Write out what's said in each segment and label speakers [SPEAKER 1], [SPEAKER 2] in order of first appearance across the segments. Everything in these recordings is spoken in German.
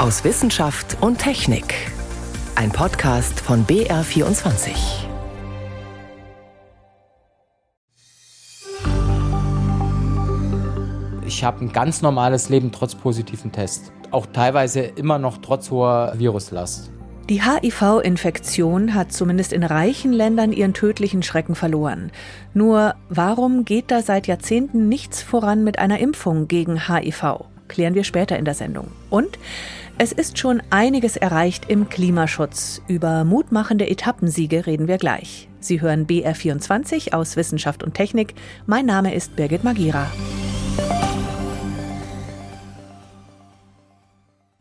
[SPEAKER 1] aus Wissenschaft und Technik. Ein Podcast von BR24.
[SPEAKER 2] Ich habe ein ganz normales Leben trotz positiven Test. Auch teilweise immer noch trotz hoher Viruslast.
[SPEAKER 3] Die HIV-Infektion hat zumindest in reichen Ländern ihren tödlichen Schrecken verloren. Nur warum geht da seit Jahrzehnten nichts voran mit einer Impfung gegen HIV? Klären wir später in der Sendung. Und es ist schon einiges erreicht im Klimaschutz. Über mutmachende Etappensiege reden wir gleich. Sie hören BR24 aus Wissenschaft und Technik. Mein Name ist Birgit Magira.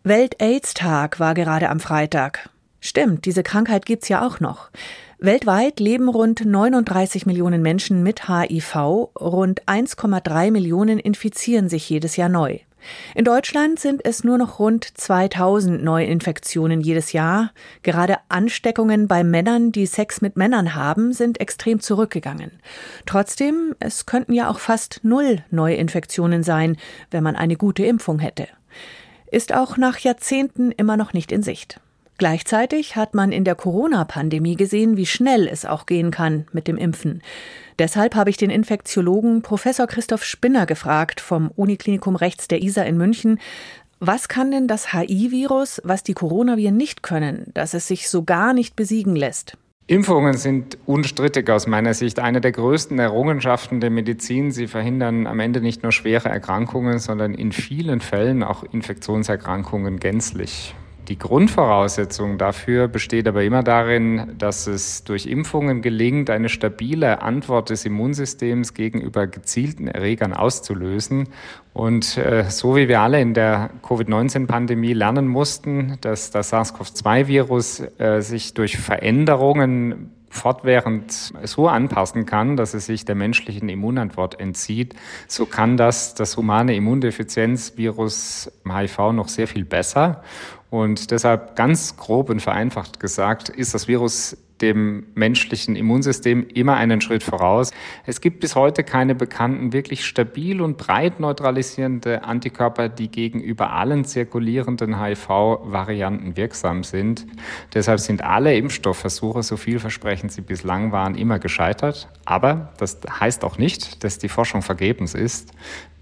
[SPEAKER 3] Welt-AIDS-Tag war gerade am Freitag. Stimmt, diese Krankheit gibt's ja auch noch. Weltweit leben rund 39 Millionen Menschen mit HIV, rund 1,3 Millionen infizieren sich jedes Jahr neu. In Deutschland sind es nur noch rund 2000 Neuinfektionen jedes Jahr. Gerade Ansteckungen bei Männern, die Sex mit Männern haben, sind extrem zurückgegangen. Trotzdem, es könnten ja auch fast null Neuinfektionen sein, wenn man eine gute Impfung hätte. Ist auch nach Jahrzehnten immer noch nicht in Sicht. Gleichzeitig hat man in der Corona-Pandemie gesehen, wie schnell es auch gehen kann mit dem Impfen. Deshalb habe ich den Infektiologen Professor Christoph Spinner gefragt vom Uniklinikum Rechts der ISA in München. Was kann denn das HI-Virus, was die Coronaviren nicht können, dass es sich so gar nicht besiegen lässt?
[SPEAKER 4] Impfungen sind unstrittig aus meiner Sicht eine der größten Errungenschaften der Medizin. Sie verhindern am Ende nicht nur schwere Erkrankungen, sondern in vielen Fällen auch Infektionserkrankungen gänzlich. Die Grundvoraussetzung dafür besteht aber immer darin, dass es durch Impfungen gelingt, eine stabile Antwort des Immunsystems gegenüber gezielten Erregern auszulösen. Und äh, so wie wir alle in der Covid-19-Pandemie lernen mussten, dass das SARS-CoV-2-Virus äh, sich durch Veränderungen fortwährend so anpassen kann, dass es sich der menschlichen Immunantwort entzieht, so kann das das humane Immundefizienzvirus HIV noch sehr viel besser. Und deshalb ganz grob und vereinfacht gesagt, ist das Virus dem menschlichen Immunsystem immer einen Schritt voraus. Es gibt bis heute keine bekannten, wirklich stabil und breit neutralisierende Antikörper, die gegenüber allen zirkulierenden HIV-Varianten wirksam sind. Deshalb sind alle Impfstoffversuche, so vielversprechend sie bislang waren, immer gescheitert. Aber das heißt auch nicht, dass die Forschung vergebens ist,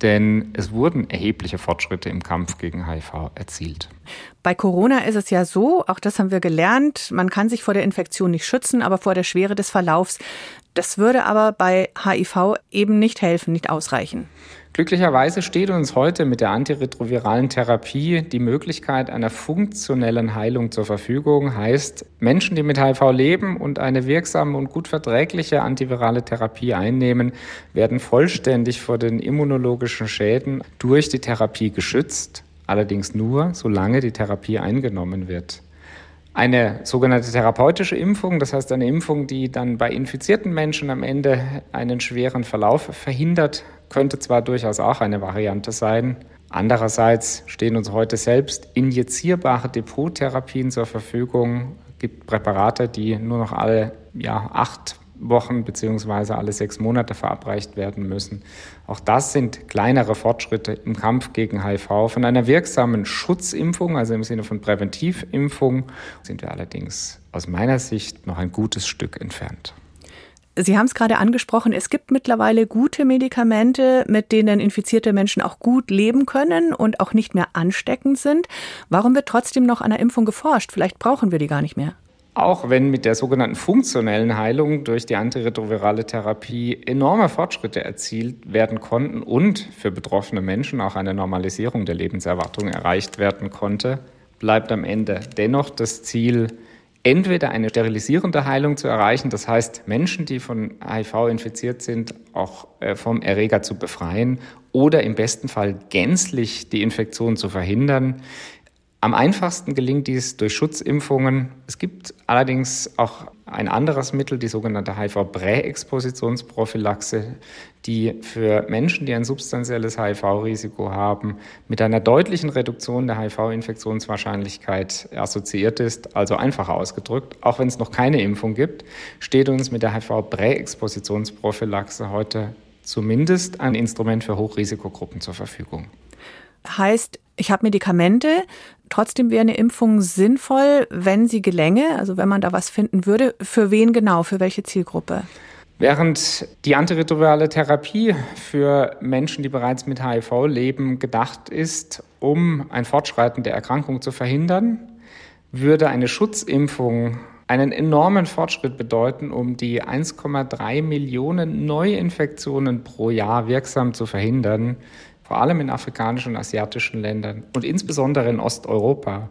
[SPEAKER 4] denn es wurden erhebliche Fortschritte im Kampf gegen HIV erzielt.
[SPEAKER 3] Bei Corona ist es ja so, auch das haben wir gelernt, man kann sich vor der Infektion nicht schützen, aber vor der Schwere des Verlaufs. Das würde aber bei HIV eben nicht helfen, nicht ausreichen.
[SPEAKER 4] Glücklicherweise steht uns heute mit der antiretroviralen Therapie die Möglichkeit einer funktionellen Heilung zur Verfügung. Heißt, Menschen, die mit HIV leben und eine wirksame und gut verträgliche antivirale Therapie einnehmen, werden vollständig vor den immunologischen Schäden durch die Therapie geschützt. Allerdings nur, solange die Therapie eingenommen wird. Eine sogenannte therapeutische Impfung, das heißt eine Impfung, die dann bei infizierten Menschen am Ende einen schweren Verlauf verhindert, könnte zwar durchaus auch eine Variante sein. Andererseits stehen uns heute selbst injizierbare Depottherapien zur Verfügung. Es gibt Präparate, die nur noch alle ja, acht Wochen beziehungsweise alle sechs Monate verabreicht werden müssen. Auch das sind kleinere Fortschritte im Kampf gegen HIV. Von einer wirksamen Schutzimpfung, also im Sinne von Präventivimpfung, sind wir allerdings aus meiner Sicht noch ein gutes Stück entfernt.
[SPEAKER 3] Sie haben es gerade angesprochen, es gibt mittlerweile gute Medikamente, mit denen infizierte Menschen auch gut leben können und auch nicht mehr ansteckend sind. Warum wird trotzdem noch an der Impfung geforscht? Vielleicht brauchen wir die gar nicht mehr.
[SPEAKER 4] Auch wenn mit der sogenannten funktionellen Heilung durch die antiretrovirale Therapie enorme Fortschritte erzielt werden konnten und für betroffene Menschen auch eine Normalisierung der Lebenserwartung erreicht werden konnte, bleibt am Ende dennoch das Ziel, entweder eine sterilisierende Heilung zu erreichen, das heißt Menschen, die von HIV infiziert sind, auch äh, vom Erreger zu befreien oder im besten Fall gänzlich die Infektion zu verhindern. Am einfachsten gelingt dies durch Schutzimpfungen. Es gibt allerdings auch ein anderes Mittel, die sogenannte HIV-Präexpositionsprophylaxe, die für Menschen, die ein substanzielles HIV-Risiko haben, mit einer deutlichen Reduktion der HIV-Infektionswahrscheinlichkeit assoziiert ist. Also einfach ausgedrückt, auch wenn es noch keine Impfung gibt, steht uns mit der HIV-Präexpositionsprophylaxe heute zumindest ein Instrument für Hochrisikogruppen zur Verfügung.
[SPEAKER 3] Heißt, ich habe Medikamente, trotzdem wäre eine Impfung sinnvoll, wenn sie gelänge, also wenn man da was finden würde. Für wen genau, für welche Zielgruppe?
[SPEAKER 4] Während die antiretrovirale Therapie für Menschen, die bereits mit HIV leben, gedacht ist, um ein Fortschreiten der Erkrankung zu verhindern, würde eine Schutzimpfung einen enormen Fortschritt bedeuten, um die 1,3 Millionen Neuinfektionen pro Jahr wirksam zu verhindern, vor allem in afrikanischen und asiatischen Ländern und insbesondere in Osteuropa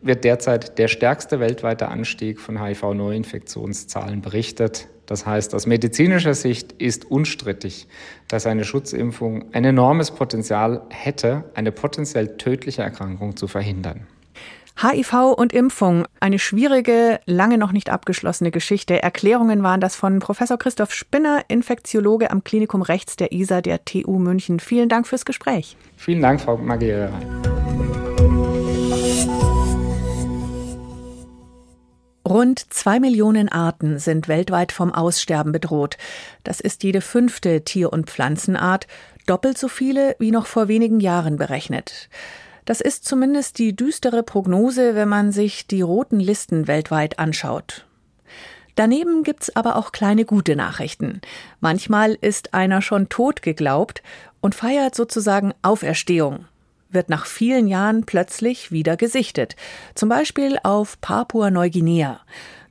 [SPEAKER 4] wird derzeit der stärkste weltweite Anstieg von HIV-Neuinfektionszahlen berichtet. Das heißt, aus medizinischer Sicht ist unstrittig, dass eine Schutzimpfung ein enormes Potenzial hätte, eine potenziell tödliche Erkrankung zu verhindern.
[SPEAKER 3] HIV und Impfung, eine schwierige, lange noch nicht abgeschlossene Geschichte. Erklärungen waren das von Professor Christoph Spinner, Infektiologe am Klinikum Rechts der ISA der TU München. Vielen Dank fürs Gespräch.
[SPEAKER 4] Vielen Dank, Frau Magiera.
[SPEAKER 3] Rund zwei Millionen Arten sind weltweit vom Aussterben bedroht. Das ist jede fünfte Tier- und Pflanzenart, doppelt so viele wie noch vor wenigen Jahren berechnet. Das ist zumindest die düstere Prognose, wenn man sich die roten Listen weltweit anschaut. Daneben gibt's aber auch kleine gute Nachrichten. Manchmal ist einer schon tot geglaubt und feiert sozusagen Auferstehung wird nach vielen Jahren plötzlich wieder gesichtet. Zum Beispiel auf Papua-Neuguinea.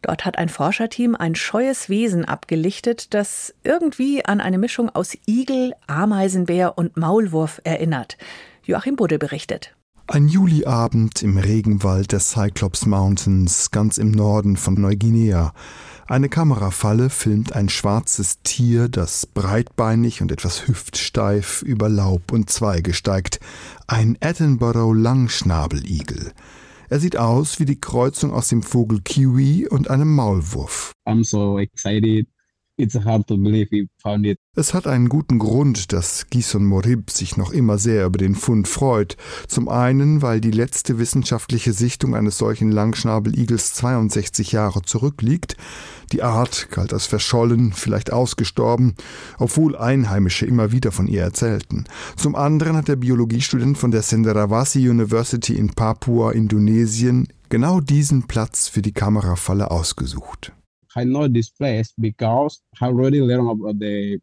[SPEAKER 3] Dort hat ein Forscherteam ein scheues Wesen abgelichtet, das irgendwie an eine Mischung aus Igel, Ameisenbär und Maulwurf erinnert. Joachim Budde berichtet.
[SPEAKER 5] Ein Juliabend im Regenwald der Cyclops Mountains, ganz im Norden von Neuguinea. Eine Kamerafalle filmt ein schwarzes Tier, das breitbeinig und etwas hüftsteif über Laub und Zweige steigt. Ein Edinburgh Langschnabeligel. Er sieht aus wie die Kreuzung aus dem Vogel Kiwi und einem Maulwurf.
[SPEAKER 6] I'm so excited. It's hard to believe we found it.
[SPEAKER 5] Es hat einen guten Grund, dass Gison Morib sich noch immer sehr über den Fund freut. Zum einen, weil die letzte wissenschaftliche Sichtung eines solchen Langschnabeligels 62 Jahre zurückliegt. Die Art galt als verschollen, vielleicht ausgestorben, obwohl Einheimische immer wieder von ihr erzählten. Zum anderen hat der Biologiestudent von der Cenderawasih University in Papua, Indonesien, genau diesen Platz für die Kamerafalle ausgesucht.
[SPEAKER 6] I know this place because I already learned about the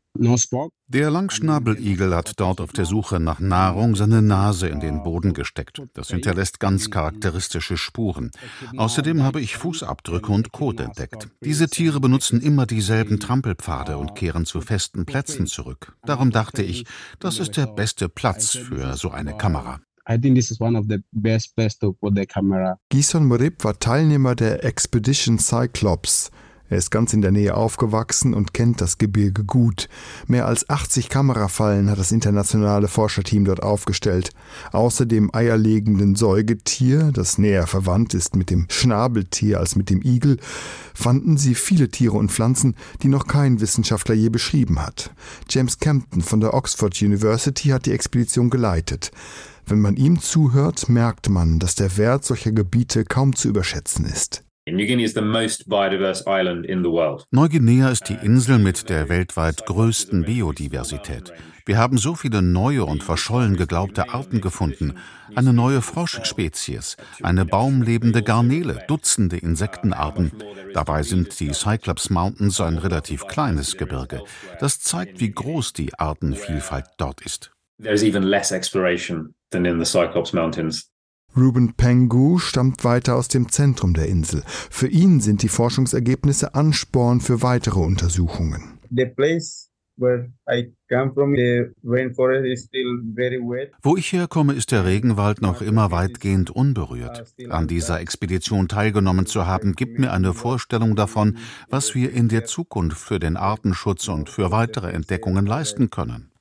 [SPEAKER 7] Der Langschnabeligel hat dort auf der Suche nach Nahrung seine Nase in den Boden gesteckt. Das hinterlässt ganz charakteristische Spuren. Außerdem habe ich Fußabdrücke und Kot entdeckt. Diese Tiere benutzen immer dieselben Trampelpfade und kehren zu festen Plätzen zurück. Darum dachte ich, das ist der beste Platz für so eine Kamera.
[SPEAKER 6] I think this is one of the best place to put the camera.
[SPEAKER 5] Gison Morib war Teilnehmer der Expedition Cyclops. Er ist ganz in der Nähe aufgewachsen und kennt das Gebirge gut. Mehr als 80 Kamerafallen hat das internationale Forscherteam dort aufgestellt. Außer dem eierlegenden Säugetier, das näher verwandt ist mit dem Schnabeltier als mit dem Igel, fanden sie viele Tiere und Pflanzen, die noch kein Wissenschaftler je beschrieben hat. James Campton von der Oxford University hat die Expedition geleitet. Wenn man ihm zuhört, merkt man, dass der Wert solcher Gebiete kaum zu überschätzen ist.
[SPEAKER 7] Neuguinea ist die Insel mit der weltweit größten Biodiversität. Wir haben so viele neue und verschollen geglaubte Arten gefunden. Eine neue Froschspezies, eine baumlebende Garnele, Dutzende Insektenarten. Dabei sind die Cyclops Mountains ein relativ kleines Gebirge. Das zeigt, wie groß die Artenvielfalt dort ist. There's even less exploration than in the Cyclops
[SPEAKER 5] Mountains. Ruben Pengu stammt weiter aus dem Zentrum der Insel. Für ihn sind die Forschungsergebnisse Ansporn für weitere Untersuchungen.
[SPEAKER 7] Wo ich herkomme, ist der Regenwald noch immer weitgehend unberührt. An dieser Expedition teilgenommen zu haben, gibt mir eine Vorstellung davon, was wir in der Zukunft für den Artenschutz und für weitere Entdeckungen leisten können.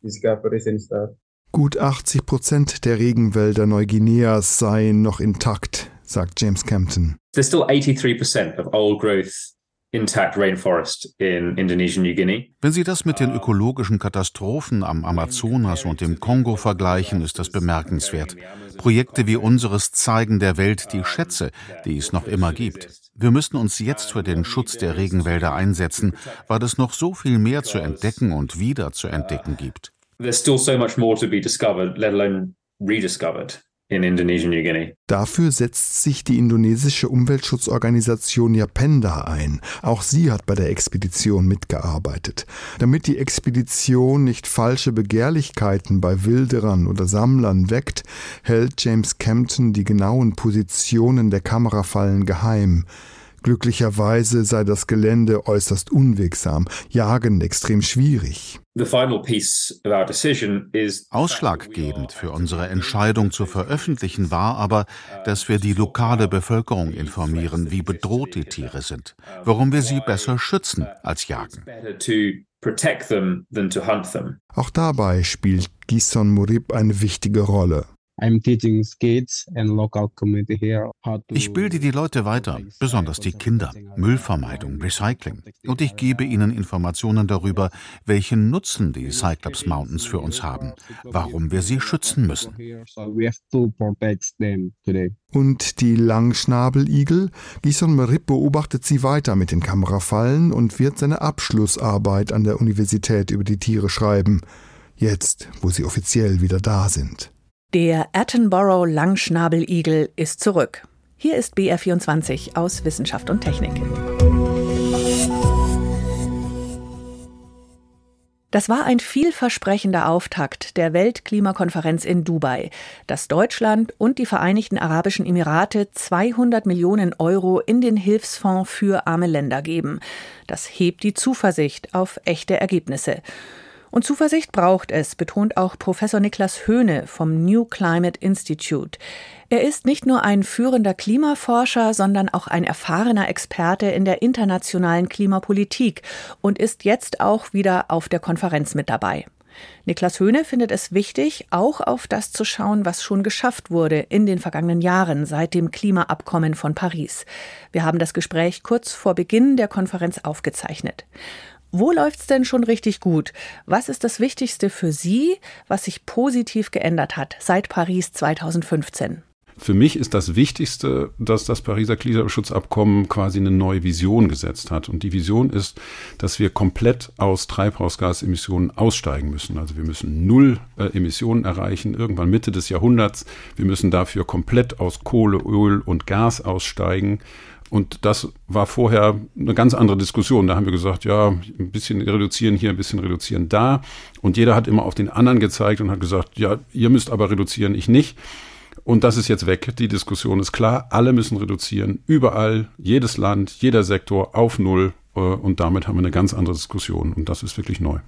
[SPEAKER 5] Gut 80 Prozent der Regenwälder Neuguineas seien noch intakt, sagt James Campton.
[SPEAKER 8] There's still 83% of old growth intact rainforest in Indonesian New Guinea.
[SPEAKER 7] Wenn Sie das mit den ökologischen Katastrophen am Amazonas und im Kongo vergleichen, ist das bemerkenswert. Projekte wie unseres zeigen der Welt die Schätze, die es noch immer gibt. Wir müssen uns jetzt für den Schutz der Regenwälder einsetzen, weil es noch so viel mehr zu entdecken und wieder zu entdecken gibt
[SPEAKER 8] there's still so much more to be discovered, let alone rediscovered. in Indonesia New Guinea.
[SPEAKER 5] Dafür setzt sich die indonesische Umweltschutzorganisation Yapenda ein. Auch sie hat bei der Expedition mitgearbeitet. Damit die Expedition nicht falsche Begehrlichkeiten bei Wilderern oder Sammlern weckt, hält James Campton die genauen Positionen der Kamerafallen geheim. Glücklicherweise sei das Gelände äußerst unwegsam, Jagen extrem schwierig.
[SPEAKER 7] Ausschlaggebend für unsere Entscheidung zu veröffentlichen war aber, dass wir die lokale Bevölkerung informieren, wie bedroht die Tiere sind, warum wir sie besser schützen als jagen.
[SPEAKER 5] Auch dabei spielt Gison Murib eine wichtige Rolle.
[SPEAKER 7] Ich bilde die Leute weiter, besonders die Kinder, Müllvermeidung, Recycling. Und ich gebe ihnen Informationen darüber, welchen Nutzen die Cyclops Mountains für uns haben, warum wir sie schützen müssen.
[SPEAKER 5] Und die Langschnabeligel? Gison Merip beobachtet sie weiter mit den Kamerafallen und wird seine Abschlussarbeit an der Universität über die Tiere schreiben. Jetzt, wo sie offiziell wieder da sind.
[SPEAKER 3] Der Attenborough Langschnabeligel ist zurück. Hier ist BR24 aus Wissenschaft und Technik. Das war ein vielversprechender Auftakt der Weltklimakonferenz in Dubai, dass Deutschland und die Vereinigten Arabischen Emirate 200 Millionen Euro in den Hilfsfonds für arme Länder geben. Das hebt die Zuversicht auf echte Ergebnisse. Und Zuversicht braucht es, betont auch Professor Niklas Höhne vom New Climate Institute. Er ist nicht nur ein führender Klimaforscher, sondern auch ein erfahrener Experte in der internationalen Klimapolitik und ist jetzt auch wieder auf der Konferenz mit dabei. Niklas Höhne findet es wichtig, auch auf das zu schauen, was schon geschafft wurde in den vergangenen Jahren seit dem Klimaabkommen von Paris. Wir haben das Gespräch kurz vor Beginn der Konferenz aufgezeichnet. Wo läuft's denn schon richtig gut? Was ist das Wichtigste für Sie, was sich positiv geändert hat seit Paris 2015?
[SPEAKER 9] Für mich ist das Wichtigste, dass das Pariser Klimaschutzabkommen quasi eine neue Vision gesetzt hat. Und die Vision ist, dass wir komplett aus Treibhausgasemissionen aussteigen müssen. Also wir müssen null äh, Emissionen erreichen, irgendwann Mitte des Jahrhunderts. Wir müssen dafür komplett aus Kohle, Öl und Gas aussteigen. Und das war vorher eine ganz andere Diskussion. Da haben wir gesagt, ja, ein bisschen reduzieren hier, ein bisschen reduzieren da. Und jeder hat immer auf den anderen gezeigt und hat gesagt, ja, ihr müsst aber reduzieren, ich nicht. Und das ist jetzt weg. Die Diskussion ist klar. Alle müssen reduzieren. Überall, jedes Land, jeder Sektor auf Null. Äh, und damit haben wir eine ganz andere Diskussion. Und das ist wirklich neu.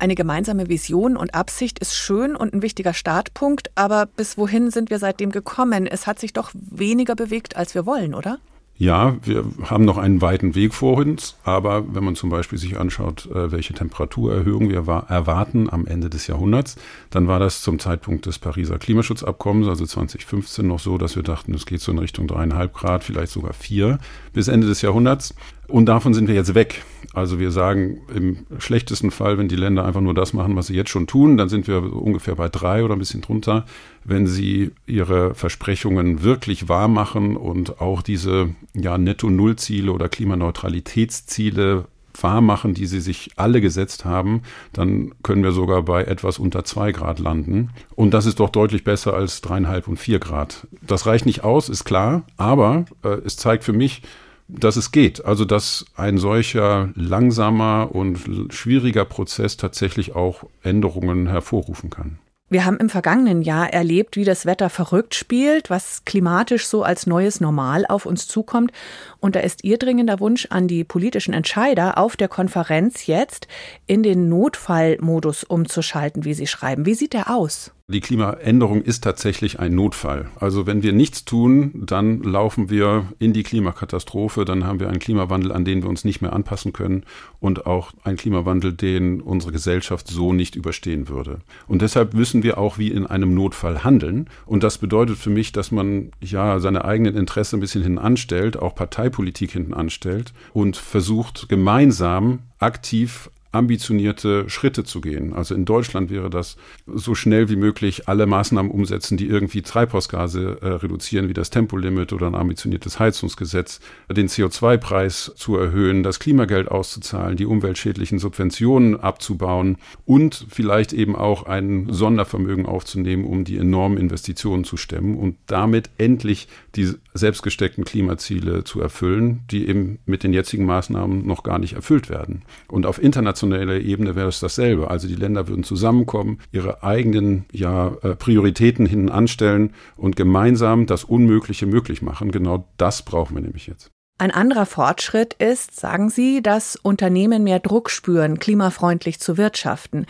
[SPEAKER 3] Eine gemeinsame Vision und Absicht ist schön und ein wichtiger Startpunkt, aber bis wohin sind wir seitdem gekommen? Es hat sich doch weniger bewegt, als wir wollen, oder?
[SPEAKER 9] Ja, wir haben noch einen weiten Weg vor uns, aber wenn man zum Beispiel sich anschaut, äh, welche Temperaturerhöhung wir erwarten am Ende des Jahrhunderts, dann war das zum Zeitpunkt des Pariser Klimaschutzabkommens, also 2015, noch so, dass wir dachten, es geht so in Richtung dreieinhalb Grad, vielleicht sogar vier bis Ende des Jahrhunderts. Und davon sind wir jetzt weg. Also wir sagen im schlechtesten Fall, wenn die Länder einfach nur das machen, was sie jetzt schon tun, dann sind wir ungefähr bei drei oder ein bisschen drunter. Wenn sie ihre Versprechungen wirklich wahr machen und auch diese ja, Netto-Null-Ziele oder Klimaneutralitätsziele wahr machen, die sie sich alle gesetzt haben, dann können wir sogar bei etwas unter zwei Grad landen. Und das ist doch deutlich besser als dreieinhalb und vier Grad. Das reicht nicht aus, ist klar, aber äh, es zeigt für mich, dass es geht. Also dass ein solcher langsamer und schwieriger Prozess tatsächlich auch Änderungen hervorrufen kann.
[SPEAKER 3] Wir haben im vergangenen Jahr erlebt, wie das Wetter verrückt spielt, was klimatisch so als neues Normal auf uns zukommt. Und da ist Ihr dringender Wunsch an die politischen Entscheider auf der Konferenz jetzt in den Notfallmodus umzuschalten, wie Sie schreiben. Wie sieht der aus?
[SPEAKER 9] Die Klimaänderung ist tatsächlich ein Notfall. Also wenn wir nichts tun, dann laufen wir in die Klimakatastrophe, dann haben wir einen Klimawandel, an den wir uns nicht mehr anpassen können und auch einen Klimawandel, den unsere Gesellschaft so nicht überstehen würde. Und deshalb müssen wir auch wie in einem Notfall handeln. Und das bedeutet für mich, dass man ja seine eigenen Interessen ein bisschen hinten anstellt, auch Parteipolitik hinten anstellt und versucht gemeinsam aktiv ambitionierte Schritte zu gehen. Also in Deutschland wäre das so schnell wie möglich alle Maßnahmen umsetzen, die irgendwie Treibhausgase äh, reduzieren, wie das Tempolimit oder ein ambitioniertes Heizungsgesetz, den CO2-Preis zu erhöhen, das Klimageld auszuzahlen, die umweltschädlichen Subventionen abzubauen und vielleicht eben auch ein Sondervermögen aufzunehmen, um die enormen Investitionen zu stemmen und damit endlich die selbstgesteckten Klimaziele zu erfüllen, die eben mit den jetzigen Maßnahmen noch gar nicht erfüllt werden. Und auf internationaler Ebene wäre es dasselbe. Also die Länder würden zusammenkommen, ihre eigenen ja, äh, Prioritäten hinten anstellen und gemeinsam das Unmögliche möglich machen. Genau das brauchen wir nämlich jetzt.
[SPEAKER 3] Ein anderer Fortschritt ist, sagen Sie, dass Unternehmen mehr Druck spüren, klimafreundlich zu wirtschaften.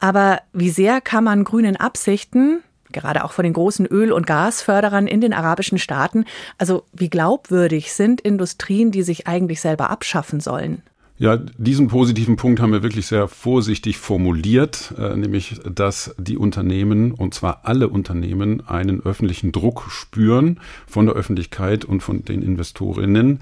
[SPEAKER 3] Aber wie sehr kann man grünen Absichten, gerade auch von den großen Öl- und Gasförderern in den arabischen Staaten. Also wie glaubwürdig sind Industrien, die sich eigentlich selber abschaffen sollen?
[SPEAKER 9] Ja, diesen positiven Punkt haben wir wirklich sehr vorsichtig formuliert, äh, nämlich, dass die Unternehmen, und zwar alle Unternehmen, einen öffentlichen Druck spüren von der Öffentlichkeit und von den Investorinnen,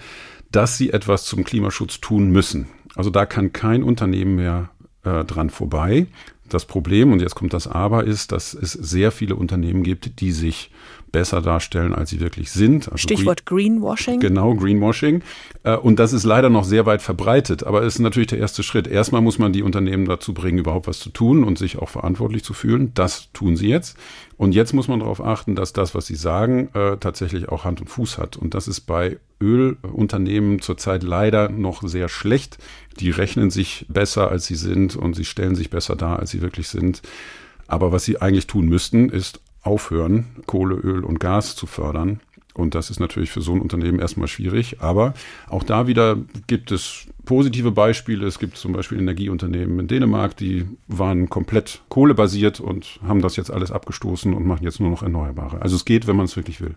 [SPEAKER 9] dass sie etwas zum Klimaschutz tun müssen. Also da kann kein Unternehmen mehr äh, dran vorbei. Das Problem, und jetzt kommt das Aber, ist, dass es sehr viele Unternehmen gibt, die sich besser darstellen, als sie wirklich sind.
[SPEAKER 3] Also Stichwort Greenwashing.
[SPEAKER 9] Genau, Greenwashing. Äh, und das ist leider noch sehr weit verbreitet, aber es ist natürlich der erste Schritt. Erstmal muss man die Unternehmen dazu bringen, überhaupt was zu tun und sich auch verantwortlich zu fühlen. Das tun sie jetzt. Und jetzt muss man darauf achten, dass das, was sie sagen, äh, tatsächlich auch Hand und Fuß hat. Und das ist bei Ölunternehmen zurzeit leider noch sehr schlecht. Die rechnen sich besser, als sie sind und sie stellen sich besser dar, als sie wirklich sind. Aber was sie eigentlich tun müssten, ist aufhören, Kohle, Öl und Gas zu fördern. Und das ist natürlich für so ein Unternehmen erstmal schwierig. Aber auch da wieder gibt es positive Beispiele. Es gibt zum Beispiel Energieunternehmen in Dänemark, die waren komplett kohlebasiert und haben das jetzt alles abgestoßen und machen jetzt nur noch Erneuerbare. Also es geht, wenn man es wirklich will.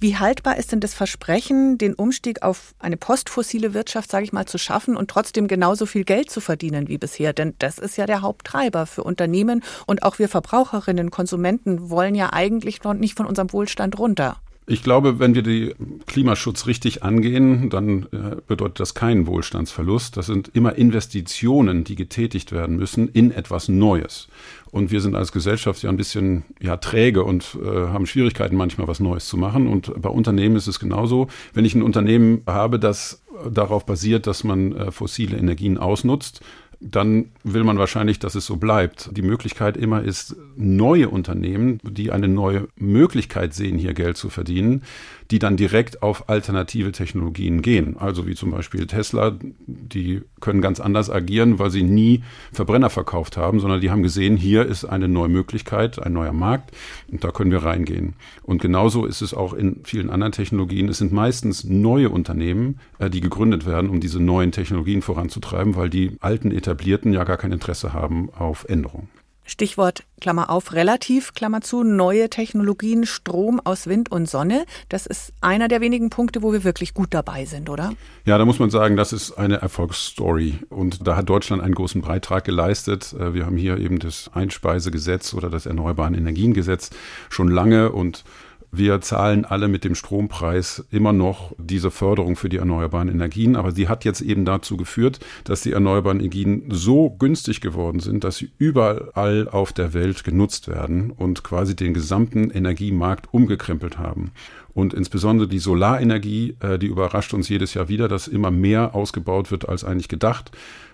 [SPEAKER 3] Wie haltbar ist denn das Versprechen, den Umstieg auf eine postfossile Wirtschaft, sage ich mal, zu schaffen und trotzdem genauso viel Geld zu verdienen wie bisher? Denn das ist ja der Haupttreiber für Unternehmen und auch wir Verbraucherinnen, Konsumenten wollen ja eigentlich noch nicht von unserem Wohlstand runter.
[SPEAKER 9] Ich glaube, wenn wir den Klimaschutz richtig angehen, dann äh, bedeutet das keinen Wohlstandsverlust. Das sind immer Investitionen, die getätigt werden müssen in etwas Neues. Und wir sind als Gesellschaft ja ein bisschen ja, träge und äh, haben Schwierigkeiten, manchmal was Neues zu machen. Und bei Unternehmen ist es genauso. Wenn ich ein Unternehmen habe, das darauf basiert, dass man äh, fossile Energien ausnutzt, dann will man wahrscheinlich, dass es so bleibt. Die Möglichkeit immer ist, neue Unternehmen, die eine neue Möglichkeit sehen, hier Geld zu verdienen, die dann direkt auf alternative Technologien gehen. Also wie zum Beispiel Tesla, die können ganz anders agieren, weil sie nie Verbrenner verkauft haben, sondern die haben gesehen, hier ist eine neue Möglichkeit, ein neuer Markt und da können wir reingehen. Und genauso ist es auch in vielen anderen Technologien. Es sind meistens neue Unternehmen, äh, die gegründet werden, um diese neuen Technologien voranzutreiben, weil die alten etablierten ja gar kein Interesse haben auf Änderungen.
[SPEAKER 3] Stichwort Klammer auf, relativ, Klammer zu, neue Technologien, Strom aus Wind und Sonne. Das ist einer der wenigen Punkte, wo wir wirklich gut dabei sind, oder?
[SPEAKER 9] Ja, da muss man sagen, das ist eine Erfolgsstory. Und da hat Deutschland einen großen Beitrag geleistet. Äh, wir haben hier eben das Einspeisegesetz oder das Erneuerbaren Energiengesetz schon lange und wir zahlen alle mit dem Strompreis immer noch diese Förderung für die erneuerbaren Energien, aber sie hat jetzt eben dazu geführt, dass die erneuerbaren Energien so günstig geworden sind, dass sie überall auf der Welt genutzt werden und quasi den gesamten Energiemarkt umgekrempelt haben. Und insbesondere die Solarenergie, äh, die überrascht uns jedes Jahr wieder, dass immer mehr ausgebaut wird als eigentlich gedacht.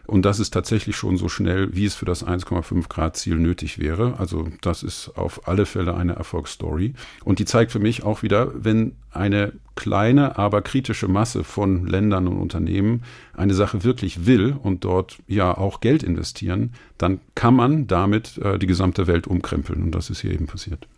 [SPEAKER 9] Und das ist tatsächlich schon so schnell, wie es für das 1,5 Grad Ziel nötig wäre. Also das ist auf alle Fälle eine Erfolgsstory. Und die zeigt für mich auch wieder, wenn eine kleine, aber kritische Masse von Ländern und Unternehmen eine Sache wirklich will und dort ja auch Geld investieren, dann kann man damit äh, die gesamte Welt umkrempeln. Und das ist hier eben passiert.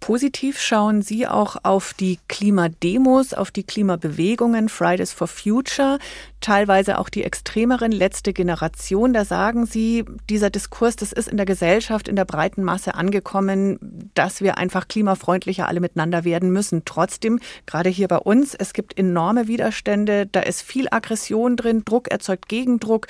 [SPEAKER 3] Positiv schauen Sie auch auf die Klimademos, auf die Klimabewegungen, Fridays for Future, teilweise auch die extremeren letzte Generation. Da sagen Sie, dieser Diskurs, das ist in der Gesellschaft, in der breiten Masse angekommen, dass wir einfach klimafreundlicher alle miteinander werden müssen. Trotzdem, gerade hier bei uns, es gibt enorme Widerstände, da ist viel Aggression drin, Druck erzeugt Gegendruck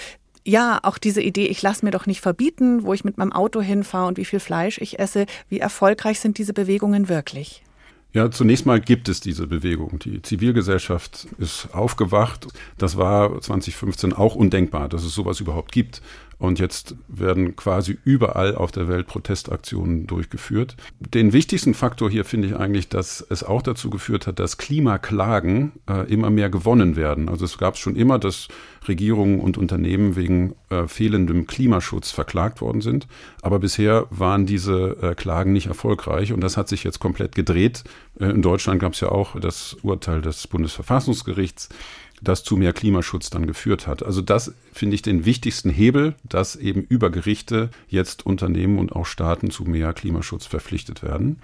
[SPEAKER 3] ja, auch diese Idee, ich lasse mir doch nicht verbieten, wo ich mit meinem Auto hinfahre und wie viel Fleisch ich esse. Wie erfolgreich sind diese Bewegungen wirklich?
[SPEAKER 9] Ja, zunächst mal gibt es diese Bewegung. Die Zivilgesellschaft ist aufgewacht. Das war 2015 auch undenkbar, dass es sowas überhaupt gibt. Und jetzt werden quasi überall auf der Welt Protestaktionen durchgeführt. Den wichtigsten Faktor hier finde ich eigentlich, dass es auch dazu geführt hat, dass Klimaklagen äh, immer mehr gewonnen werden. Also es gab schon immer, dass Regierungen und Unternehmen wegen äh, fehlendem Klimaschutz verklagt worden sind. Aber bisher waren diese äh, Klagen nicht erfolgreich und das hat sich jetzt komplett gedreht. Äh, in Deutschland gab es ja auch das Urteil des Bundesverfassungsgerichts das zu mehr Klimaschutz dann geführt hat. Also das finde ich den wichtigsten Hebel, dass eben über Gerichte jetzt Unternehmen und auch Staaten zu mehr Klimaschutz verpflichtet werden.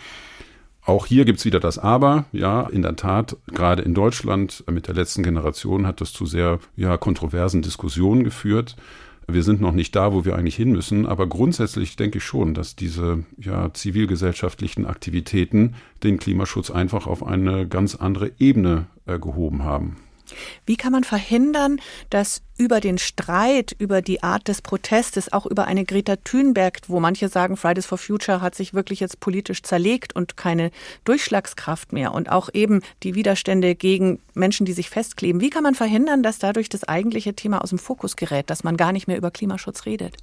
[SPEAKER 9] Auch hier gibt es wieder das Aber. Ja, in der Tat, gerade in Deutschland mit der letzten Generation hat das zu sehr ja, kontroversen Diskussionen geführt. Wir sind noch nicht da, wo wir eigentlich hin müssen, aber grundsätzlich denke ich schon, dass diese ja, zivilgesellschaftlichen Aktivitäten den Klimaschutz einfach auf eine ganz andere Ebene äh, gehoben haben.
[SPEAKER 3] Wie kann man verhindern, dass über den Streit, über die Art des Protestes, auch über eine Greta Thunberg, wo manche sagen, Fridays for Future hat sich wirklich jetzt politisch zerlegt und keine Durchschlagskraft mehr und auch eben die Widerstände gegen Menschen, die sich festkleben. Wie kann man verhindern, dass dadurch das eigentliche Thema aus dem Fokus gerät, dass man gar nicht mehr über Klimaschutz redet?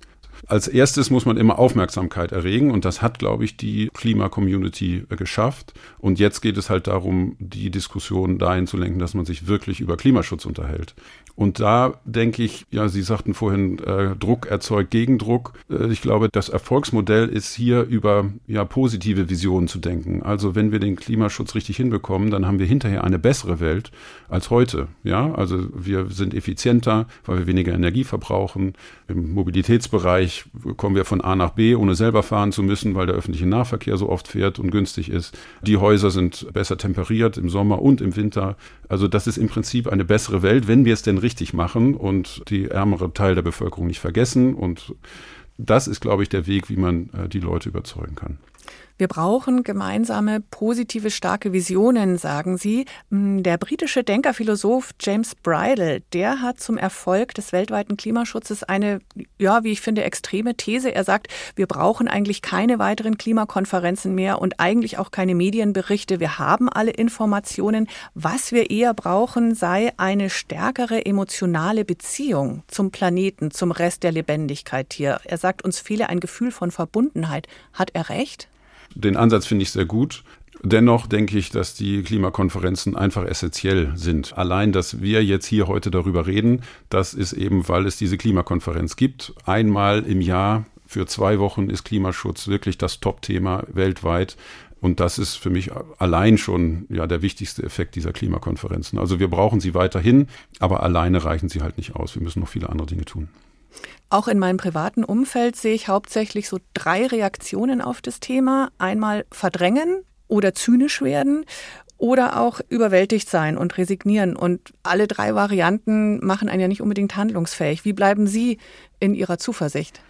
[SPEAKER 9] Als erstes muss man immer Aufmerksamkeit erregen und das hat, glaube ich, die Klima-Community äh, geschafft. Und jetzt geht es halt darum, die Diskussion dahin zu lenken, dass man sich wirklich über Klimaschutz unterhält. Und da denke ich, ja, Sie sagten vorhin, äh, Druck erzeugt Gegendruck. Äh, ich glaube, das Erfolgsmodell ist hier über ja, positive Visionen zu denken. Also wenn wir den Klimaschutz richtig hinbekommen, dann haben wir hinterher eine bessere Welt als heute. Ja, also wir sind effizienter, weil wir weniger Energie verbrauchen. Im Mobilitätsbereich kommen wir von A nach B, ohne selber fahren zu müssen, weil der öffentliche Nahverkehr so oft fährt und günstig ist. Die Häuser sind besser temperiert im Sommer und im Winter. Also das ist im Prinzip eine bessere Welt, wenn wir es denn richtig machen und die ärmere Teil der Bevölkerung nicht vergessen. Und das ist, glaube ich, der Weg, wie man äh, die Leute überzeugen kann.
[SPEAKER 3] Wir brauchen gemeinsame, positive, starke Visionen, sagen Sie. Hm, der britische Denkerphilosoph James Bridle, der hat zum Erfolg des weltweiten Klimaschutzes eine, ja, wie ich finde, extreme These. Er sagt, wir brauchen eigentlich keine weiteren Klimakonferenzen mehr und eigentlich auch keine Medienberichte. Wir haben alle Informationen. Was wir eher brauchen, sei eine stärkere emotionale Beziehung zum Planeten, zum Rest der Lebendigkeit hier. Er sagt, uns fehle ein Gefühl von Verbundenheit. Hat er recht?
[SPEAKER 9] Den Ansatz finde ich sehr gut. Dennoch denke ich, dass die Klimakonferenzen einfach essentiell sind. Allein, dass wir jetzt hier heute darüber reden, das ist eben, weil es diese Klimakonferenz gibt. Einmal im Jahr für zwei Wochen ist Klimaschutz wirklich das Top-Thema weltweit. Und das ist für mich allein schon ja der wichtigste Effekt dieser Klimakonferenzen. Also wir brauchen sie weiterhin, aber alleine reichen sie halt nicht aus. Wir müssen noch viele andere Dinge tun.
[SPEAKER 3] Auch in meinem privaten Umfeld sehe ich hauptsächlich so drei Reaktionen auf das Thema. Einmal verdrängen oder zynisch werden oder auch überwältigt sein und resignieren. Und alle drei Varianten machen einen ja nicht unbedingt handlungsfähig. Wie bleiben Sie in Ihrer Zuversicht?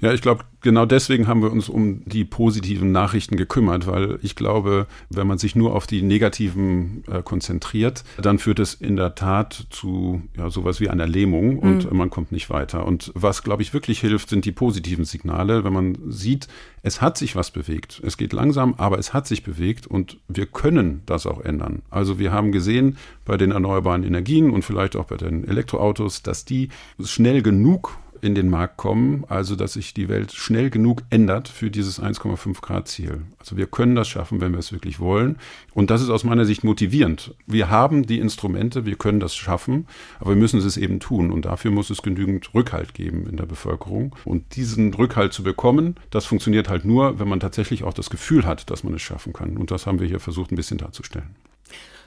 [SPEAKER 9] Ja, ich glaube, genau deswegen haben wir uns um die positiven Nachrichten gekümmert, weil ich glaube, wenn man sich nur auf die negativen äh, konzentriert, dann führt es in der Tat zu ja, sowas wie einer Lähmung und mhm. man kommt nicht weiter. Und was, glaube ich, wirklich hilft, sind die positiven Signale, wenn man sieht, es hat sich was bewegt. Es geht langsam, aber es hat sich bewegt und wir können das auch ändern. Also wir haben gesehen bei den erneuerbaren Energien und vielleicht auch bei den Elektroautos, dass die schnell genug in den Markt kommen, also dass sich die Welt schnell genug ändert für dieses 1,5 Grad Ziel. Also wir können das schaffen, wenn wir es wirklich wollen. Und das ist aus meiner Sicht motivierend. Wir haben die Instrumente, wir können das schaffen, aber wir müssen es eben tun. Und dafür muss es genügend Rückhalt geben in der Bevölkerung. Und diesen Rückhalt zu bekommen, das funktioniert halt nur, wenn man tatsächlich auch das Gefühl hat, dass man es schaffen kann. Und das haben wir hier versucht, ein bisschen darzustellen.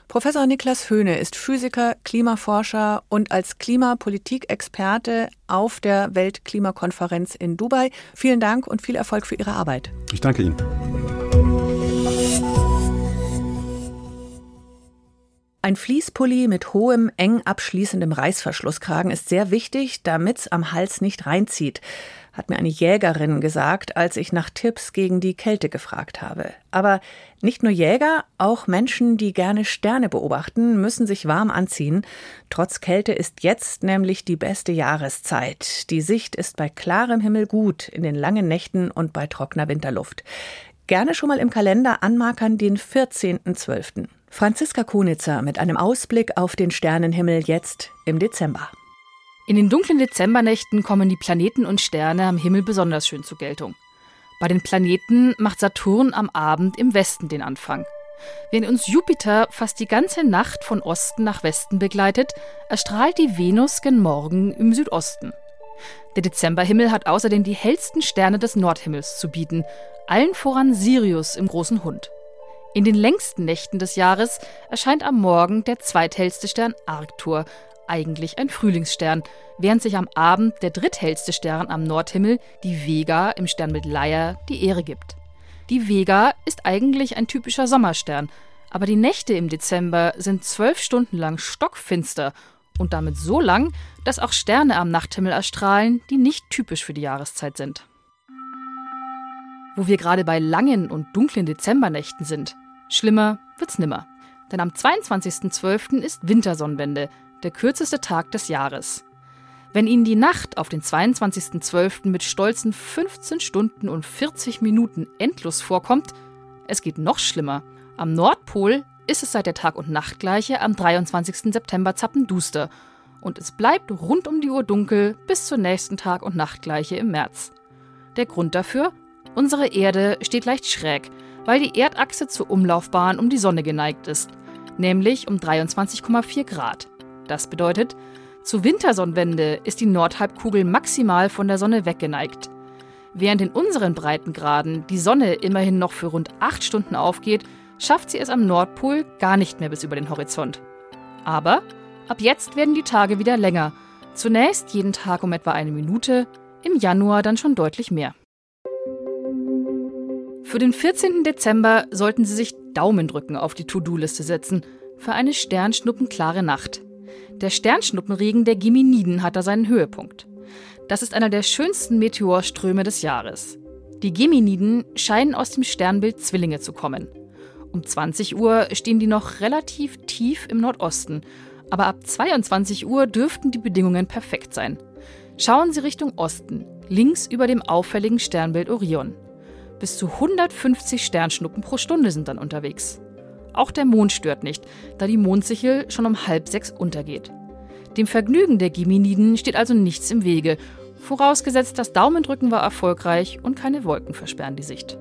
[SPEAKER 3] Professor Niklas Höhne ist Physiker, Klimaforscher und als Klimapolitikexperte auf der Weltklimakonferenz in Dubai. Vielen Dank und viel Erfolg für Ihre Arbeit.
[SPEAKER 9] Ich danke Ihnen.
[SPEAKER 3] Ein Fließpulli mit hohem, eng abschließendem Reißverschlusskragen ist sehr wichtig, damit es am Hals nicht reinzieht hat mir eine Jägerin gesagt, als ich nach Tipps gegen die Kälte gefragt habe. Aber nicht nur Jäger, auch Menschen, die gerne Sterne beobachten, müssen sich warm anziehen. Trotz Kälte ist jetzt nämlich die beste Jahreszeit. Die Sicht ist bei klarem Himmel gut, in den langen Nächten und bei trockener Winterluft. Gerne schon mal im Kalender anmarkern den 14.12. Franziska Konitzer mit einem Ausblick auf den Sternenhimmel jetzt im Dezember.
[SPEAKER 10] In den dunklen Dezembernächten kommen die Planeten und Sterne am Himmel besonders schön zur Geltung. Bei den Planeten macht Saturn am Abend im Westen den Anfang. Während uns Jupiter fast die ganze Nacht von Osten nach Westen begleitet, erstrahlt die Venus gen Morgen im Südosten. Der Dezemberhimmel hat außerdem die hellsten Sterne des Nordhimmels zu bieten, allen voran Sirius im großen Hund. In den längsten Nächten des Jahres erscheint am Morgen der zweithellste Stern Arctur, eigentlich ein Frühlingsstern, während sich am Abend der dritthellste Stern am Nordhimmel, die Vega im Sternbild Leier, die Ehre gibt. Die Vega ist eigentlich ein typischer Sommerstern, aber die Nächte im Dezember sind zwölf Stunden lang stockfinster und damit so lang, dass auch Sterne am Nachthimmel erstrahlen, die nicht typisch für die Jahreszeit sind. Wo wir gerade bei langen und dunklen Dezembernächten sind, schlimmer wird's nimmer. Denn am 22.12. ist Wintersonnenwende, der kürzeste Tag des Jahres. Wenn Ihnen die Nacht auf den 22.12. mit stolzen 15 Stunden und 40 Minuten endlos vorkommt, es geht noch schlimmer. Am Nordpol ist es seit der Tag- und Nachtgleiche am 23. September zappenduster und es bleibt rund um die Uhr dunkel bis zur nächsten Tag- und Nachtgleiche im März. Der Grund dafür? Unsere Erde steht leicht schräg, weil die Erdachse zur Umlaufbahn um die Sonne geneigt ist, nämlich um 23,4 Grad. Das bedeutet, zur Wintersonnenwende ist die Nordhalbkugel maximal von der Sonne weggeneigt. Während in unseren Breitengraden die Sonne immerhin noch für rund acht Stunden aufgeht, schafft sie es am Nordpol gar nicht mehr bis über den Horizont. Aber ab jetzt werden die Tage wieder länger. Zunächst jeden Tag um etwa eine Minute, im Januar dann schon deutlich mehr. Für den 14. Dezember sollten Sie sich Daumendrücken auf die To-Do-Liste setzen für eine sternschnuppenklare Nacht. Der Sternschnuppenregen der Geminiden hat da seinen Höhepunkt. Das ist einer der schönsten Meteorströme des Jahres. Die Geminiden scheinen aus dem Sternbild Zwillinge zu kommen. Um 20 Uhr stehen die noch relativ tief im Nordosten, aber ab 22 Uhr dürften die Bedingungen perfekt sein. Schauen Sie Richtung Osten, links über dem auffälligen Sternbild Orion. Bis zu 150 Sternschnuppen pro Stunde sind dann unterwegs. Auch der Mond stört nicht, da die Mondsichel schon um halb sechs untergeht. Dem Vergnügen der Geminiden steht also nichts im Wege, vorausgesetzt das Daumendrücken war erfolgreich und keine Wolken versperren die Sicht.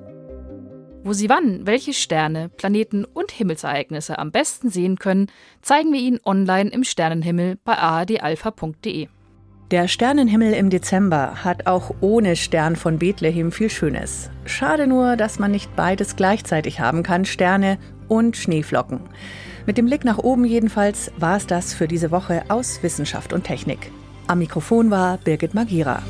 [SPEAKER 10] Wo Sie wann welche Sterne, Planeten und Himmelsereignisse am besten sehen können, zeigen wir Ihnen online im Sternenhimmel bei ardalpha.de.
[SPEAKER 3] Der Sternenhimmel im Dezember hat auch ohne Stern von Bethlehem viel Schönes. Schade nur, dass man nicht beides gleichzeitig haben kann, Sterne und Schneeflocken. Mit dem Blick nach oben jedenfalls war es das für diese Woche aus Wissenschaft und Technik. Am Mikrofon war Birgit Magira.